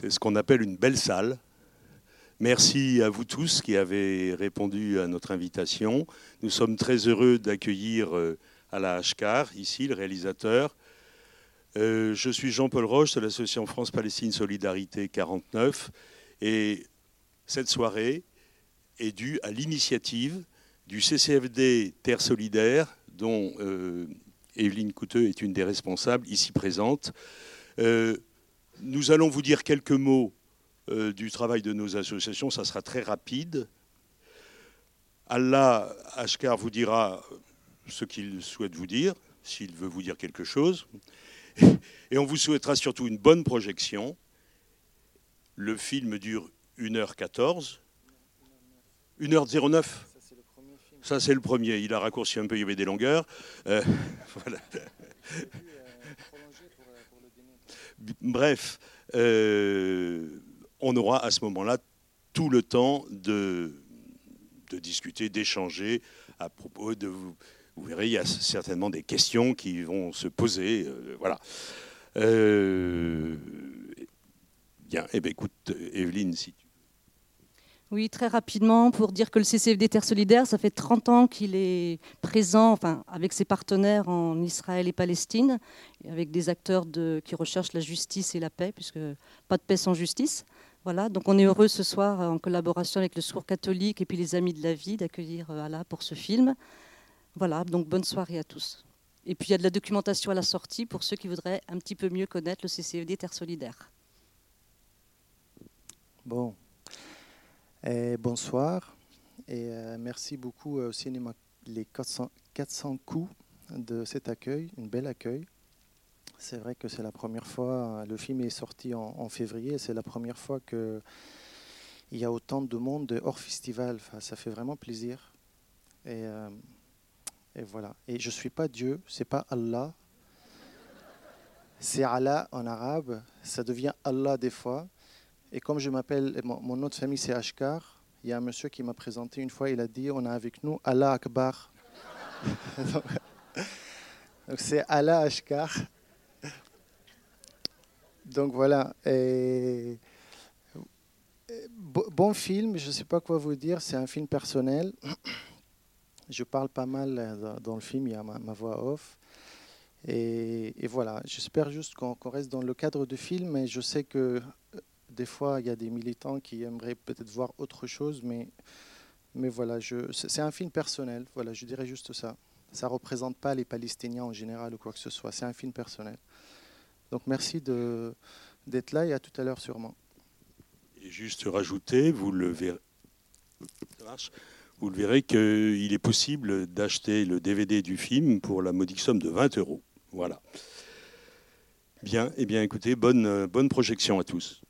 C'est ce qu'on appelle une belle salle. Merci à vous tous qui avez répondu à notre invitation. Nous sommes très heureux d'accueillir euh, Alain Ashkar, ici, le réalisateur. Euh, je suis Jean-Paul Roche de l'association France-Palestine Solidarité 49 et cette soirée est due à l'initiative du CCFD Terre Solidaire dont euh, Evelyne Couteux est une des responsables ici présentes. Nous allons vous dire quelques mots euh, du travail de nos associations, ça sera très rapide. Allah Ashkar vous dira ce qu'il souhaite vous dire, s'il veut vous dire quelque chose. Et on vous souhaitera surtout une bonne projection. Le film dure 1h14. 1h09 ça, c'est le premier. Il a raccourci un peu, il y avait des longueurs. Euh, Bref, euh, on aura à ce moment-là tout le temps de, discuter, d'échanger à propos de vous. Vous verrez, il y a certainement des questions qui vont se poser. Euh, voilà. Euh, bien, eh bien, écoute, Evelyne, si tu oui, très rapidement, pour dire que le CCFD Terre Solidaire, ça fait 30 ans qu'il est présent enfin, avec ses partenaires en Israël et Palestine, avec des acteurs qui recherchent la justice et la paix, puisque pas de paix sans justice. Voilà, donc on est heureux ce soir, en collaboration avec le Secours catholique et puis les Amis de la vie, d'accueillir euh, Allah pour ce film. Voilà, donc bonne soirée à tous. Et puis il y a de la documentation à la sortie pour ceux qui voudraient un petit peu mieux connaître le CCED Terre Solidaire. Bon, et bonsoir et euh, merci beaucoup au cinéma les 400, 400 coups de cet accueil, un bel accueil. C'est vrai que c'est la première fois, le film est sorti en, février, c'est la première fois qu'il y a autant de monde hors festival. ça fait vraiment plaisir. Et, euh, voilà. Et je ne suis pas Dieu, c'est pas Allah. C'est Allah en arabe. Ça devient Allah des fois. Et comme je m'appelle, mon, mon nom famille c'est Ashkar, il y a un monsieur qui m'a présenté une fois, il a dit on a avec nous Allah Akbar. Donc c'est Allah Ashkar. Donc voilà. bon film, je ne sais pas quoi vous dire, c'est un film personnel. Je parle pas mal euh, dans le film, il y a ma, voix off. Et, voilà, j'espère juste qu'on reste dans le cadre du film, mais je sais que euh, des fois, il y a des militants qui aimeraient peut-être voir autre chose, mais, mais voilà, c'est un film personnel, voilà, je dirais juste ça. Ça ne représente pas les Palestiniens en général ou quoi que ce soit, c'est un film personnel. Donc merci d'être là et à tout à l'heure sûrement. Et juste rajouter, vous le verrez, vous le verrez qu'il est possible d'acheter le DVD du film pour la modique somme de 20 euros. Voilà. Bien, et eh bien écoutez, bonne, bonne projection à tous.